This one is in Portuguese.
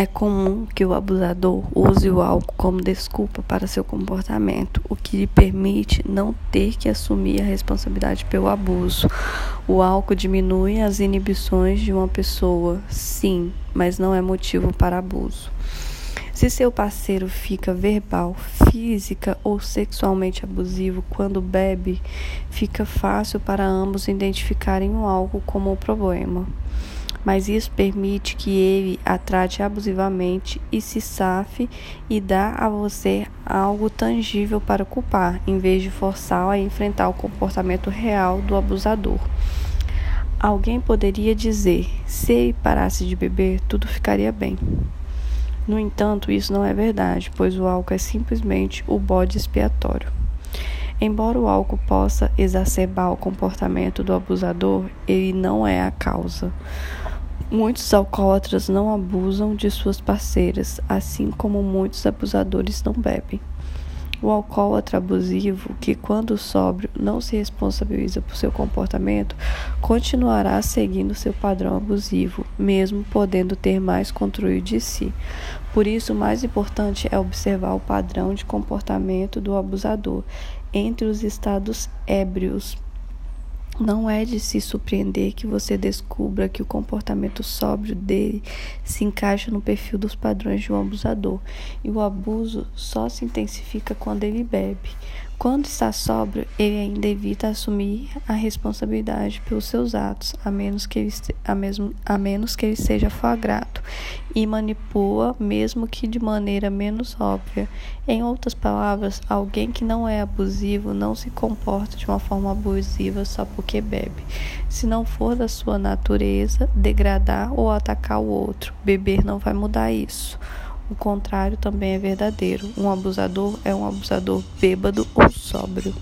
É comum que o abusador use o álcool como desculpa para seu comportamento, o que lhe permite não ter que assumir a responsabilidade pelo abuso. O álcool diminui as inibições de uma pessoa, sim, mas não é motivo para abuso. Se seu parceiro fica verbal, física ou sexualmente abusivo quando bebe, fica fácil para ambos identificarem o álcool como o problema mas isso permite que ele a trate abusivamente e se safe e dá a você algo tangível para culpar, em vez de forçá-lo a enfrentar o comportamento real do abusador. Alguém poderia dizer: se ele parasse de beber, tudo ficaria bem. No entanto, isso não é verdade, pois o álcool é simplesmente o bode expiatório. Embora o álcool possa exacerbar o comportamento do abusador, ele não é a causa. Muitos alcoólatras não abusam de suas parceiras, assim como muitos abusadores não bebem. O alcoólatra abusivo, que quando sóbrio não se responsabiliza por seu comportamento, continuará seguindo seu padrão abusivo, mesmo podendo ter mais controle de si. Por isso, o mais importante é observar o padrão de comportamento do abusador entre os estados ébrios não é de se surpreender que você descubra que o comportamento sóbrio dele se encaixa no perfil dos padrões de um abusador, e o abuso só se intensifica quando ele bebe. Quando está sóbrio, ele ainda evita assumir a responsabilidade pelos seus atos, a menos que ele, a mesmo, a menos que ele seja flagrado, e manipula, mesmo que de maneira menos óbvia. Em outras palavras, alguém que não é abusivo não se comporta de uma forma abusiva só porque bebe. Se não for da sua natureza degradar ou atacar o outro, beber não vai mudar isso. O contrário também é verdadeiro. Um abusador é um abusador bêbado ou sóbrio.